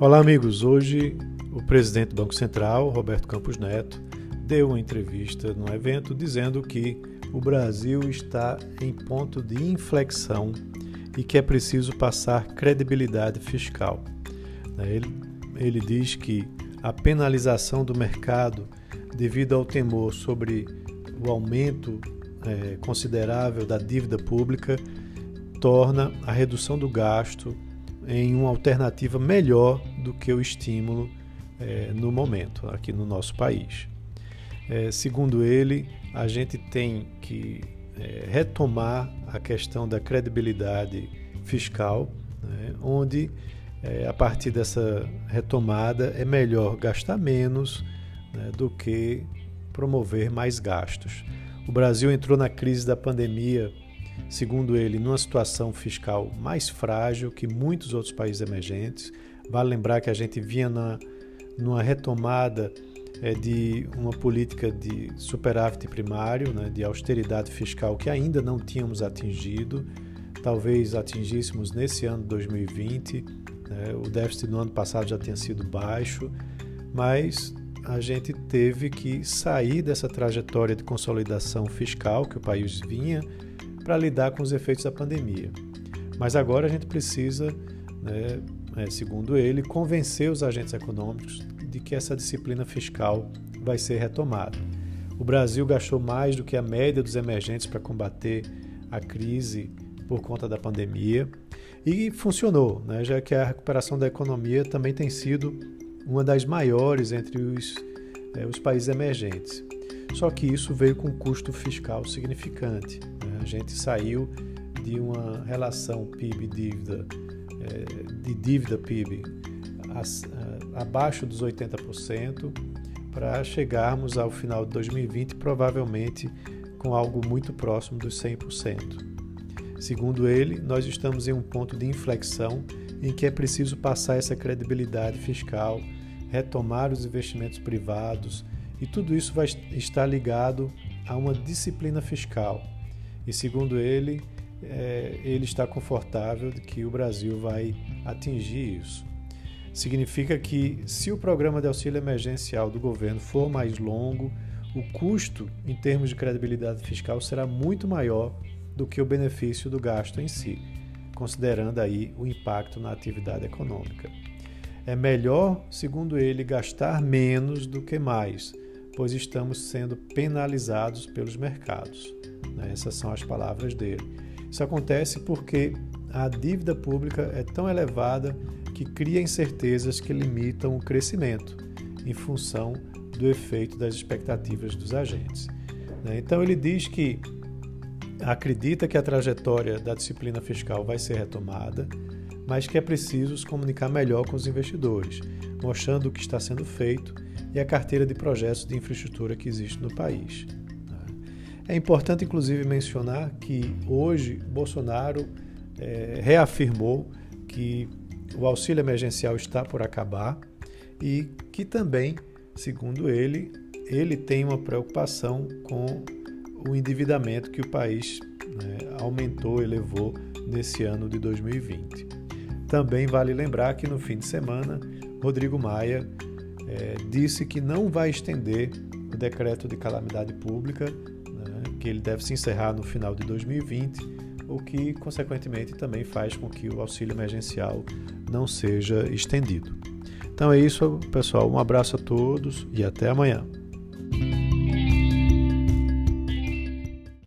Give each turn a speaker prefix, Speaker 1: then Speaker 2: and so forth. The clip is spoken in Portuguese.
Speaker 1: Olá, amigos. Hoje o presidente do Banco Central, Roberto Campos Neto, deu uma entrevista num evento dizendo que o Brasil está em ponto de inflexão e que é preciso passar credibilidade fiscal. Ele, ele diz que a penalização do mercado devido ao temor sobre o aumento é, considerável da dívida pública torna a redução do gasto em uma alternativa melhor do que o estímulo é, no momento, aqui no nosso país. É, segundo ele, a gente tem que é, retomar a questão da credibilidade fiscal, né, onde é, a partir dessa retomada é melhor gastar menos né, do que promover mais gastos. O Brasil entrou na crise da pandemia segundo ele, numa situação fiscal mais frágil que muitos outros países emergentes. Vale lembrar que a gente vinha na, numa retomada é, de uma política de superávit primário, né, de austeridade fiscal que ainda não tínhamos atingido, talvez atingíssemos nesse ano 2020. Né, o déficit no ano passado já tinha sido baixo, mas a gente teve que sair dessa trajetória de consolidação fiscal que o país vinha para lidar com os efeitos da pandemia. Mas agora a gente precisa, né, é, segundo ele, convencer os agentes econômicos de que essa disciplina fiscal vai ser retomada. O Brasil gastou mais do que a média dos emergentes para combater a crise por conta da pandemia e funcionou, né, já que a recuperação da economia também tem sido uma das maiores entre os, é, os países emergentes. Só que isso veio com um custo fiscal significante. Né? A gente saiu de uma relação PIB-dívida, de dívida PIB abaixo dos 80%, para chegarmos ao final de 2020 provavelmente com algo muito próximo dos 100%. Segundo ele, nós estamos em um ponto de inflexão em que é preciso passar essa credibilidade fiscal, retomar os investimentos privados, e tudo isso vai estar ligado a uma disciplina fiscal. E segundo ele, é, ele está confortável de que o Brasil vai atingir isso. Significa que, se o programa de auxílio emergencial do governo for mais longo, o custo em termos de credibilidade fiscal será muito maior do que o benefício do gasto em si, considerando aí o impacto na atividade econômica. É melhor, segundo ele, gastar menos do que mais, pois estamos sendo penalizados pelos mercados. Né? Essas são as palavras dele. Isso acontece porque a dívida pública é tão elevada que cria incertezas que limitam o crescimento, em função do efeito das expectativas dos agentes. Né? Então, ele diz que acredita que a trajetória da disciplina fiscal vai ser retomada, mas que é preciso se comunicar melhor com os investidores, mostrando o que está sendo feito e a carteira de projetos de infraestrutura que existe no país. É importante, inclusive, mencionar que hoje Bolsonaro é, reafirmou que o auxílio emergencial está por acabar e que também, segundo ele, ele tem uma preocupação com o endividamento que o país né, aumentou, elevou nesse ano de 2020. Também vale lembrar que no fim de semana, Rodrigo Maia é, disse que não vai estender o decreto de calamidade pública, que ele deve se encerrar no final de 2020, o que, consequentemente, também faz com que o auxílio emergencial não seja estendido. Então é isso, pessoal. Um abraço a todos e até amanhã.